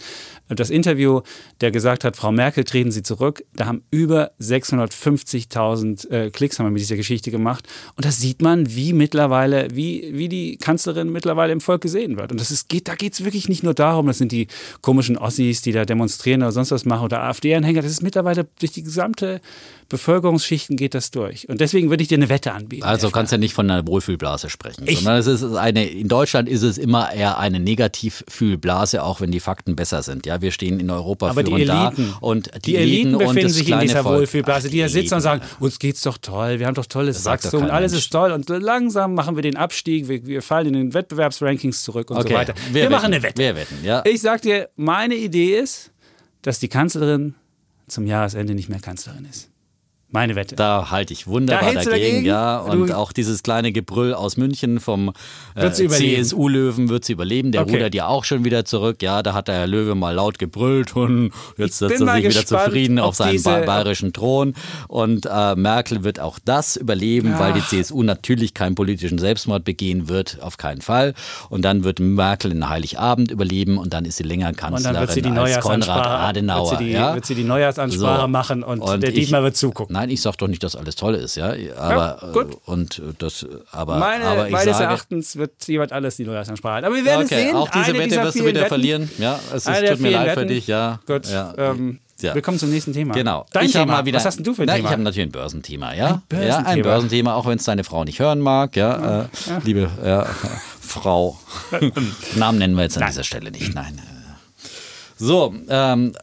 das Interview, der gesagt hat, Frau Merkel, treten Sie zurück. Da haben über 650.000 äh, Klicks haben wir mit dieser Geschichte gemacht. Und da sieht man, wie mittlerweile, wie, wie die Kanzlerin mittlerweile im Volk gesehen wird. Und das ist, geht, da geht es wirklich nicht nur darum, das sind die komischen Ossis, die da demonstrieren oder sonst was machen oder AfD-Anhänger. Das ist mittlerweile durch die gesamte Bevölkerungsschichten geht das durch. Und deswegen würde ich dir eine Wette anbieten. Also kannst ja nicht von einer Wohlfühlblase sprechen, Ich- sondern es ist eine, in Deutschland ist es immer eher eine Negativfühlblase, auch wenn die Fakten besser sind. Ja, wir stehen in Europa Aber die führend da Eliten, und die Eliten und befinden sich in dieser Volk. Wohlfühlblase, Ach, die da sitzen und Eliten. sagen, uns geht's doch toll, wir haben doch tolles Wachstum alles Mensch. ist toll und langsam machen wir den Abstieg, wir, wir fallen in den Wettbewerbsrankings zurück und Okay, so weiter. wir Wir, machen eine Wette. wir wetten, ja. Ich sag dir, meine Idee ist, dass die Kanzlerin zum Jahresende nicht mehr Kanzlerin ist. Meine Wette. Da halte ich wunderbar Da dagegen, dagegen? ja. Und Du- auch dieses kleine Gebrüll aus München vom äh? CSU-Löwen wird sie überleben. Der Okay. rudert ja auch schon wieder zurück. Ja, da hat der Herr Löwe mal laut gebrüllt und jetzt Ich setzt er sich wieder zufrieden auf seinen bayerischen Thron. Und äh, Merkel wird auch das überleben, weil die CSU natürlich keinen politischen Selbstmord begehen wird, auf keinen Fall. Und dann wird Merkel in Heiligabend überleben und dann ist sie länger und Kanzlerin dann wird sie die als Konrad Neujahrsansprache, Adenauer. wird sie die, ja? wird sie die Neujahrsansprache So. machen und, Und der ich- Dietmar wird zugucken. Nein, ich sag doch nicht, dass alles toll ist, ja. Aber Ja, gut. äh, und äh, das, aber, Meine, aber ich meines sage, Erachtens wird jemand alles die Neujahrsansprache halten. Aber wir werden okay, es sehen. auch diese Eine Wette wirst du wieder Wetten, verlieren. Ja, es ist, tut mir leid für Wetten. dich, ja. Gut, ja. ähm, Ja. willkommen zum nächsten Thema. Genau. Dein ich Thema. mal wieder. Was hast denn du für ein na, Thema? Ich habe natürlich ein Börsenthema, ja. Ein Ja, ein Börsenthema. Börsenthema, auch wenn es deine Frau nicht hören mag, ja. Äh, Liebe ja, *laughs* Frau. *laughs* Namen nennen wir jetzt an dieser Stelle nicht. Nein. So, ähm,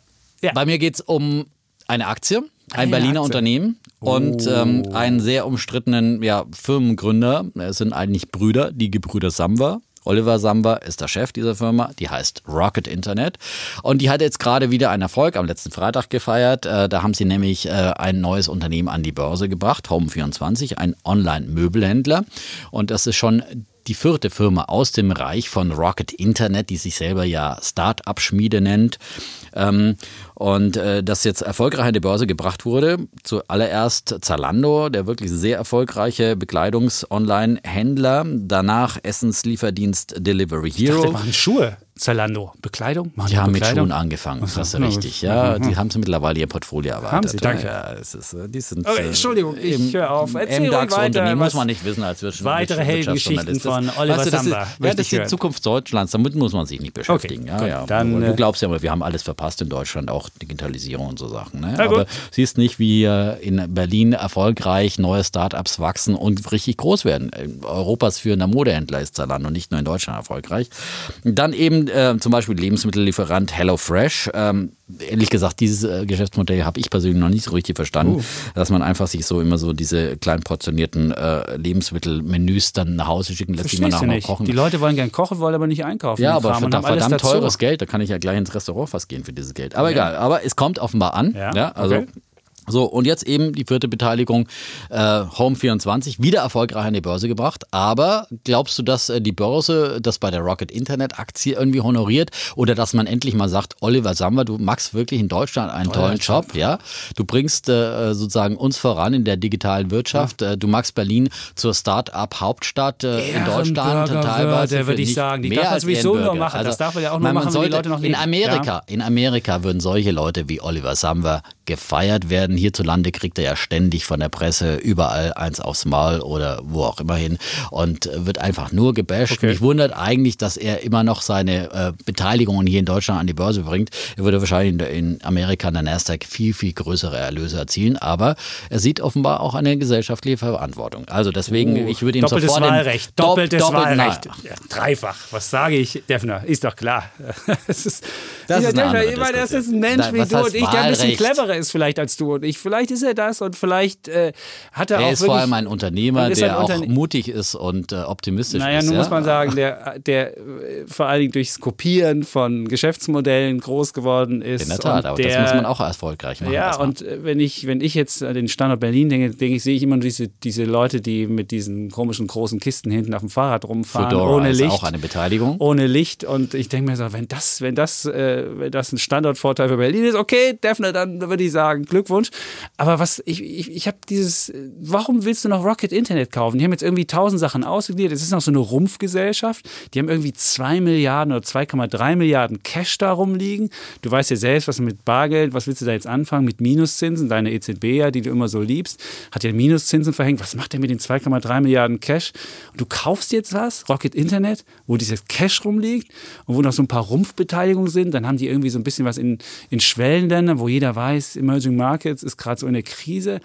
bei mir geht es um eine Aktie, ein Berliner Aktie. Unternehmen und ähm, einen sehr umstrittenen ja, Firmengründer. Es sind eigentlich Brüder, die Gebrüder Samwer. Oliver Samwer ist der Chef dieser Firma, die heißt Rocket Internet. Und die hat jetzt gerade wieder einen Erfolg am letzten Freitag gefeiert. Äh, da haben sie nämlich äh, ein neues Unternehmen an die Börse gebracht, Home24, ein Online-Möbelhändler. Und das ist schon die vierte Firma aus dem Bereich von Rocket Internet, die sich selber ja Start-up-Schmiede nennt. Ähm, und äh, das jetzt erfolgreich an die Börse gebracht wurde. Zuallererst Zalando, der wirklich sehr erfolgreiche Bekleidungs-Online-Händler. Danach Essenslieferdienst Delivery Ich dachte, Hero. machen Schuhe. Zalando. Bekleidung? Machen Die haben mit Bekleidung? Schuhen angefangen, das ist richtig. Ja, die haben sie mittlerweile ihr Portfolio erweitert. Haben sie, danke. Ja, es ist, äh, die sind, Okay, äh, Entschuldigung, ich höre auf. Erzähl ruhig weiter, muss man nicht wissen als Wirtschaft- Weitere. Heldengeschichten von Oliver weißt du, das Samba Ist, ja, das ist die. Zukunft Deutschlands, damit muss man sich nicht beschäftigen. Okay, ja, gut, ja. dann, Aber äh, du glaubst ja immer, wir haben alles verpasst in Deutschland, auch Digitalisierung und so Sachen. Ne? Aber siehst nicht, wie in Berlin erfolgreich neue Startups wachsen und richtig groß werden. Europas führender Modehändler ist Zalando, nicht nur in Deutschland erfolgreich. Dann eben äh, zum Beispiel Lebensmittellieferant HelloFresh. Ähm, ehrlich gesagt, dieses äh, Geschäftsmodell habe ich persönlich noch nicht so richtig verstanden, Uh. dass man einfach sich so immer so diese klein portionierten äh, Lebensmittelmenüs dann nach Hause schicken lässt, die man Verstehst auch noch nicht. kochen Die Leute wollen gern kochen, wollen aber nicht einkaufen. ja, aber verdammt, verdammt teures Geld, da kann ich ja gleich ins Restaurant fast gehen für dieses Geld. Aber egal, aber es kommt offenbar an. Ja, Ja, also. okay. So, und jetzt eben die vierte Beteiligung, äh, Home24, wieder erfolgreich an die Börse gebracht. Aber glaubst du, dass äh, die Börse das bei der Rocket Internet Aktie irgendwie honoriert? Oder dass man endlich mal sagt, Oliver Samwer, du machst wirklich in Deutschland einen tollen Job, ja? Du bringst äh, sozusagen uns voran in der digitalen Wirtschaft. Äh, du machst Berlin zur Start-up-Hauptstadt äh, in Deutschland. Teilweise für würde ich sagen. Die mehr darf man als sowieso nur machen. Das darf man ja auch nur man machen, die sollte- Leute noch In leben. Amerika, in Amerika würden solche Leute wie Oliver Samwer gefeiert werden. Hierzulande kriegt er ja ständig von der Presse überall eins aufs Maul oder wo auch immer hin und wird einfach nur gebasht. Okay. Mich wundert eigentlich, dass er immer noch seine äh, Beteiligungen hier in Deutschland an die Börse bringt. Er würde wahrscheinlich in, in Amerika an der Nasdaq viel, viel größere Erlöse erzielen, aber er sieht offenbar auch eine gesellschaftliche Verantwortung. Also deswegen, ich würde ihm Oh, Doppeltes sofort Wahlrecht. Dopp- Doppeltes doppelt- Wahlrecht. na, Ja, dreifach. Was sage ich, Defner? Ist doch klar. *laughs* es ist, Das ist meine, das ist ein. Mensch Da- wie du und ich, der ein bisschen cleverer ist vielleicht als du und ich. Vielleicht ist er das und vielleicht äh, hat er, Er auch ist wirklich, vor allem ein Unternehmer, ist der ein auch Unterne- mutig ist und äh, optimistisch Naja, ist. nun ja? muss man sagen, der, der äh, vor allen Dingen durchs Kopieren von Geschäftsmodellen groß geworden ist. In der Tat, aber der, das muss man auch erfolgreich machen. Ja, und äh, wenn ich, wenn ich jetzt an den Standort Berlin denke, denke ich, sehe ich immer nur diese, diese Leute, die mit diesen komischen großen Kisten hinten auf dem Fahrrad rumfahren, Fedora ohne ist Licht. auch eine Beteiligung. ohne Licht und ich denke mir so, wenn das, wenn das, äh, wenn das ein Standortvorteil für Berlin ist, okay, Defner, dann würde ich sagen, Glückwunsch. Aber was, ich, ich, ich habe dieses, warum willst du noch Rocket Internet kaufen? Die haben jetzt irgendwie tausend Sachen ausgegliedert, es ist noch so eine Rumpfgesellschaft, die haben irgendwie zwei Milliarden oder 2,3 Milliarden Cash da rumliegen. Du weißt ja selbst, was mit Bargeld, was willst du da jetzt anfangen? Mit Minuszinsen, deine EZB ja, die du immer so liebst, hat ja Minuszinsen verhängt. Was macht der mit den 2,3 Milliarden Cash? Und du kaufst jetzt was, Rocket Internet, wo dieses Cash rumliegt und wo noch so ein paar Rumpfbeteiligungen sind. Dann haben die irgendwie so ein bisschen was in, in Schwellenländern, wo jeder weiß, Emerging Markets ist gerade so in der Krise.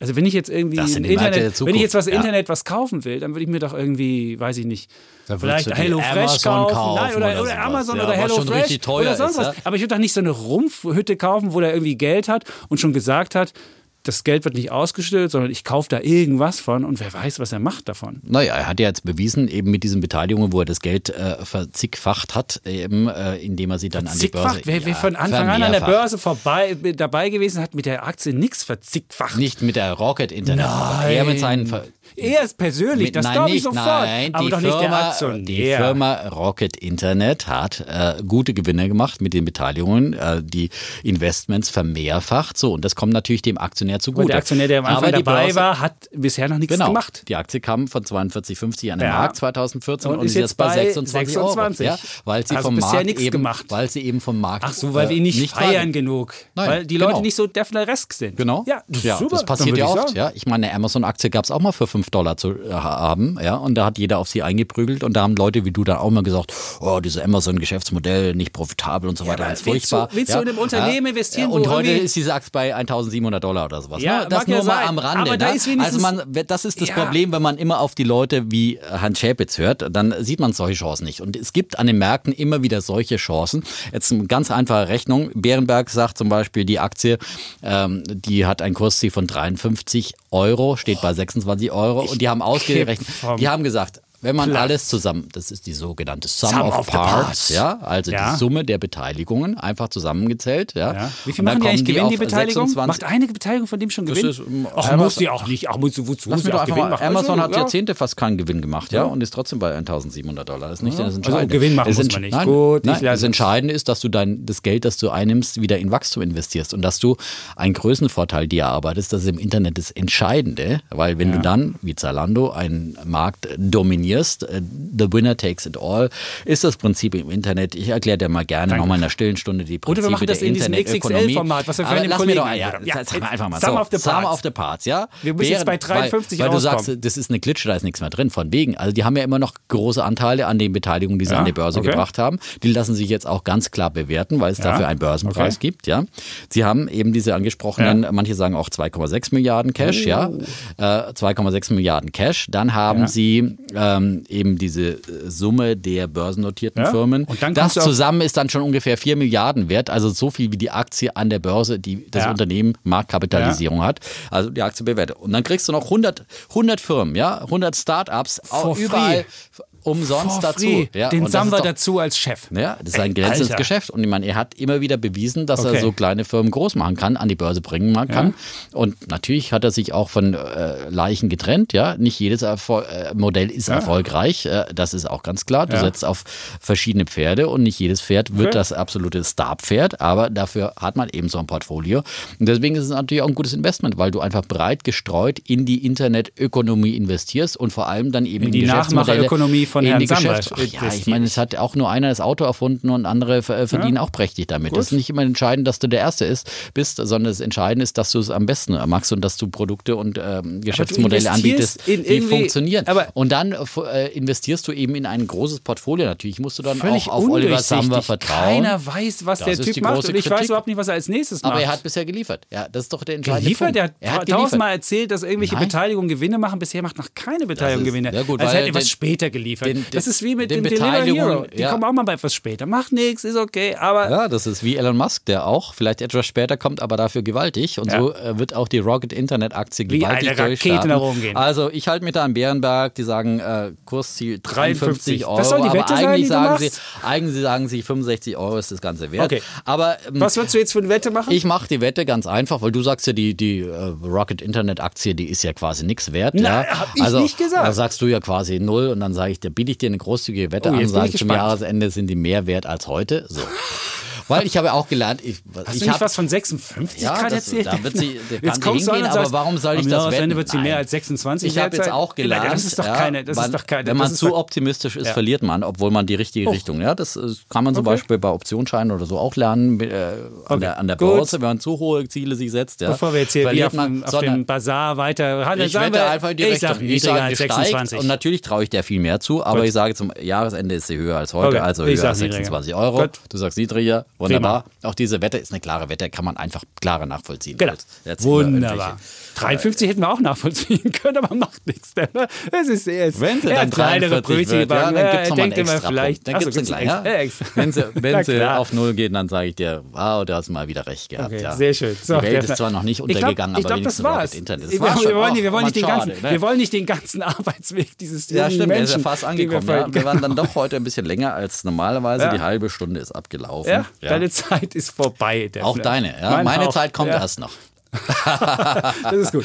Also wenn ich jetzt irgendwie im Internet, wenn ich jetzt was im ja. Internet was kaufen will, dann würde ich mir doch irgendwie, weiß ich nicht, vielleicht Hello Fresh kaufen, kaufen Nein, oder, oder oder, Amazon ja, oder was Hello schon Fresh richtig teuer oder sonst ist, was. ja. Aber ich würde doch nicht so eine Rumpfhütte kaufen, wo der irgendwie Geld hat und schon gesagt hat, das Geld wird nicht ausgestellt, sondern ich kaufe da irgendwas von und wer weiß, was er macht davon. Naja, er hat ja jetzt bewiesen, eben mit diesen Beteiligungen, wo er das Geld äh, verzigfacht hat, eben, äh, indem er sie dann an die Börse. Wer, wer Ja, von Anfang an an der. Börse vorbei, dabei gewesen hat, mit der Aktie nichts verzickfacht. Nicht mit der Rocket Internet, Nein. er mit seinen. Er ist persönlich, das glaube ich nicht, sofort. Nein, aber doch nicht der Firma, Aktionär. die Firma Rocket Internet hat äh, gute Gewinne gemacht mit den Beteiligungen, äh, die Investments vermehrfacht. So, und das kommt natürlich dem Aktionär zugute. Und der Aktionär, der am Anfang dabei Börse- war, hat bisher noch nichts Genau. gemacht. Die Aktie kam von 42,50 an den Ja. Markt 2014 und, Und ist jetzt bei 26, 26. Euro. Ja, weil sie Also vom bisher Markt eben, gemacht. weil sie eben vom Markt Ach so, weil wir äh, nicht, feiern wahrnehmen. genug. Nein, weil die genau. Leute nicht so defneresk sind. Genau. Ja, das, ja, super. das passiert ja oft. Ja, ich meine, eine Amazon-Aktie gab es auch mal für 5 Dollar zu äh, haben. Ja, und da hat jeder auf sie eingeprügelt und da haben Leute wie du dann auch mal gesagt, oh, dieses Amazon-Geschäftsmodell nicht profitabel und so weiter, aber ganz furchtbar. du- willst du ja, in einem Unternehmen ja, investieren, ja, Und heute ist diese Aktie bei 1700 Dollar oder sowas. Ja, ne? Das ja nur mal am Rande. Aber da ne? also man, das ist das Ja. Problem, wenn man immer auf die Leute wie äh, Hans Schäpitz hört, dann sieht man solche Chancen nicht. Und es gibt an den Märkten immer wieder solche Chancen. Jetzt eine ganz einfache Rechnung. Bärenberg sagt zum Beispiel, die Aktie, ähm, die hat ein Kursziel von 53 Euro, steht bei 26 Euro. Und die haben ausgerechnet, die haben gesagt, wenn man Platz. alles zusammen, das ist die sogenannte Sum, Sum of, of Parts, Parts. ja, also Ja. die Summe der Beteiligungen einfach zusammengezählt, ja. Ja. Wie viel machen die eigentlich Gewinn, die auf Beteiligung? 26 Macht eine Beteiligung von dem schon Gewinn? ist, ähm, Ach, Amazon- muss die auch nicht. Ach, muss, wozu muss die doch auch Gewinn machen? Amazon Also, hat ja. Jahrzehnte fast keinen Gewinn gemacht, ja, und ist trotzdem bei 1700 Dollar. Das ist nicht das Also Entscheidende. Gewinn machen das muss man nicht. Nein, Gut, nein, das Entscheidende ist, dass du dein, das Geld, das du einnimmst, wieder in Wachstum investierst und dass du einen Größenvorteil dir erarbeitest. Das ist im Internet das Entscheidende, weil wenn du dann, wie Zalando, einen Markt dominierst, äh, the winner takes it all, ist das Prinzip im Internet. Ich erkläre dir mal gerne nochmal in einer stillen Stunde die Prinzipie Oder wir machen das in diesem. XXL-Format, was wir vorhin dem lass mir doch, Kollegen ja, jetzt sag mal einfach mal Sum so. of the Sum parts. of the Parts, ja. Wir müssen jetzt bei Während- 53 weil, weil du sagst, das ist eine Klitsche, da ist nichts mehr drin. Von wegen. Also die haben ja immer noch große Anteile an den Beteiligungen, die sie Ja, an die Börse okay. gebracht haben. Die lassen sich jetzt auch ganz klar bewerten, weil es dafür einen Börsenpreis okay. gibt. Ja, sie haben eben diese angesprochenen, Ja. manche sagen auch 2,6 Milliarden Cash. Ja, äh, 2,6 Milliarden Cash. Dann haben Ja. sie ähm, eben diese äh, Summe der börsennotierten Ja. Firmen. Und dann das zusammen ist dann schon ungefähr 4 Milliarden wert. Also so viel wie die Aktie an der Börse, die das Ja. Unternehmen Marktkapitalisierung hat. Also die Aktie bewertet. Und dann kriegst du noch 100, 100 Firmen, ja, 100 Startups, überall free. Umsonst For dazu. free. Ja, Den Samba dazu als Chef. ja, das ist ein glänzendes. Geschäft. Und ich meine, er hat immer wieder bewiesen, dass Okay. er so kleine Firmen groß machen kann, an die Börse bringen man kann. Und natürlich hat er sich auch von äh, Leichen getrennt. Ja, nicht jedes Erfol äh, Modell ist erfolgreich. Äh, das ist auch ganz klar. Du Ja. setzt auf verschiedene Pferde und nicht jedes Pferd wird Okay. das absolute Star-Pferd. Aber dafür hat man eben so ein Portfolio. Und deswegen ist es natürlich auch ein gutes Investment, weil du einfach breit gestreut in die Internetökonomie investierst und vor allem dann eben in, die Geschäftsmodelle, Nachmacherökonomie von in Herrn Geschäfts- Ach ja, ich meine, es hat auch nur einer das Auto erfunden und andere ver- verdienen auch prächtig damit. Das ist nicht immer entscheidend, dass du der Erste ist, bist, sondern das Entscheidende ist, dass du es am besten magst und dass du Produkte und ähm, Geschäftsmodelle anbietest, in die funktionieren. aber- und dann äh, investierst du eben in ein großes Portfolio. Natürlich musst du dann auch auf Oliver. Samba vertrauen. Keiner weiß, was Das der Typ macht. Und ich weiß Kritik. überhaupt nicht, was er als nächstes macht. aber er hat bisher geliefert. Ja, das ist doch der entscheidende geliefert? Punkt. Der hat, er hat tausendmal erzählt, dass irgendwelche Nein. Beteiligungen Gewinne machen. Bisher macht noch keine Beteiligung ist- Gewinne. ja gut, also er was der- später geliefert. Liefern. den- das ist wie mit den dem Deliver Hero. Die ja. kommen auch mal bei etwas später. Macht nichts, ist okay, aber Ja, das ist wie Elon Musk, der auch vielleicht etwas später kommt, aber dafür gewaltig. Und Ja. so äh, wird auch die Rocket Internet Aktie Wie gewaltig eine Rakete durchstarten. nach oben gehen. Also ich halte mich da an Bärenberg, die sagen äh, Kursziel 53 53. Euro. Das soll die aber Wette sein, eigentlich sagen sie, eigentlich sagen sie 65 Euro ist das Ganze wert. Okay. Aber ähm, was würdest du jetzt für eine Wette machen? ich mache die Wette ganz einfach, weil du sagst ja, die, die äh, Rocket Internet Aktie, die ist ja quasi nichts wert. Nein, ja. hab ich also, nicht gesagt. Da sagst du ja quasi null und dann sage ich, da biete ich dir eine großzügige Wette Oh, an, sage zum. Jahresende sind die mehr wert als heute. So. *laughs* Weil ich habe auch gelernt, ich, Hast ich du nicht hab, was von 56 ja, gerade erzählt? da wird sie, *laughs* da kann jetzt an hingehen, aber sagst, warum soll ich am das Jahresende wetten? wird sie Nein. mehr als 26 Ich habe jetzt auch gelernt, Das ist doch keine, das wann, ist doch keine. wenn man zu optimistisch ist, verliert man, obwohl man die richtige Richtung, ja, das äh, kann man zum Okay. Beispiel bei Optionsscheinen oder so auch lernen, äh, an, der, an der. Börse, wenn man zu hohe Ziele sich setzt, ja, Bevor wir jetzt hier auf, dem, auf dem Bazar weiter handeln, ich wette einfach in die ich Richtung. niedriger sage, steigt 26. Und natürlich traue ich der viel mehr zu, aber ich sage zum Jahresende ist sie höher als heute, Okay, also ich höher als niedriger. 26 Euro. Du sagst niedriger, wunderbar. Auch diese Wette ist eine klare Wette, kann man einfach klarer nachvollziehen. Genau. Wunderbar. Irgendwelche- 53 hätten wir auch nachvollziehen *laughs* können, aber macht nichts. Ne? Es ist jetzt Wenn sie dann kleinere 43 Brötchen wird, ja, dann gibt es nochmal einen extra vielleicht. Dann gibt's einen kleinen, extra- Wenn sie, *laughs* wenn sie auf Null geht, dann sage ich dir, wow, du hast mal wieder recht gehabt. Okay, ja. sehr schön. So, Die Welt ist zwar noch nicht Ich glaub- untergegangen, ich aber glaub, das wenigstens war's. Internet. Das Wir, war wir, schon wollen, auch nicht, wir, wollen nicht den schade, ganzen, ne? wir wollen nicht den ganzen *laughs* Arbeitsweg dieses Ja, stimmt, Menschen, ja fast angekommen. Wir, Ja. Wir waren dann doch heute ein bisschen länger als normalerweise. Ja. Die halbe Stunde ist abgelaufen. ja, deine Zeit ist vorbei. Defner. Auch deine, ja. Meine. Zeit kommt erst noch. *laughs* Das ist gut.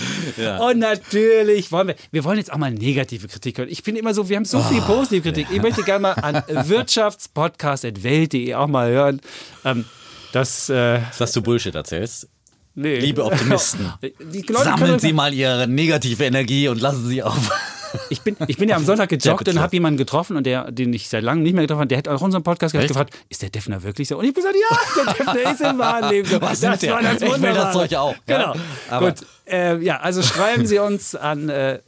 Und natürlich wollen wir, wir wollen jetzt auch mal negative Kritik hören. Ich finde immer so, wir haben so viel Ah, positive Kritik. Ich möchte gerne mal an *laughs* wirtschaftspodcast.welt.de auch mal hören. Ähm, das, äh, Dass du Bullshit erzählst. nee. Liebe *laughs* Optimisten, sammeln Sie mal Ihre negative Energie und lassen sie auf. Ich bin, ich bin ja am Sonntag gejoggt und habe jemanden getroffen und der, den ich seit langem nicht mehr getroffen habe, der hat auch unseren Podcast gehabt, gefragt, ist der Defner wirklich so? Und ich habe gesagt, ja, der Defner ist im wahren Leben so. *laughs* Was das der? war das Ich will das. Zeug auch, ja. Genau. Aber- Gut. Äh, ja, also schreiben Sie uns an äh,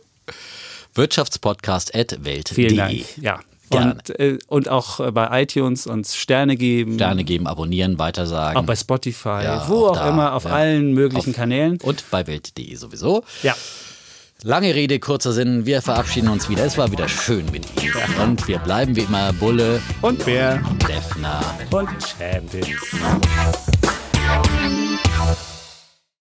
Wirtschaftspodcast.welt.de. Vielen Dank. Ja. Gerne. Und, äh, und auch äh, bei iTunes uns Sterne geben. Sterne geben, abonnieren, weitersagen. Auch bei Spotify, Ja, wo auch auch immer, auf ja. allen möglichen Auf- Kanälen. Und bei Welt.de sowieso. Ja. Lange Rede, kurzer Sinn. Wir verabschieden uns wieder. Es war wieder schön mit Ihnen. Und wir bleiben wie immer Bulle, Und Bär Defner. und Champions.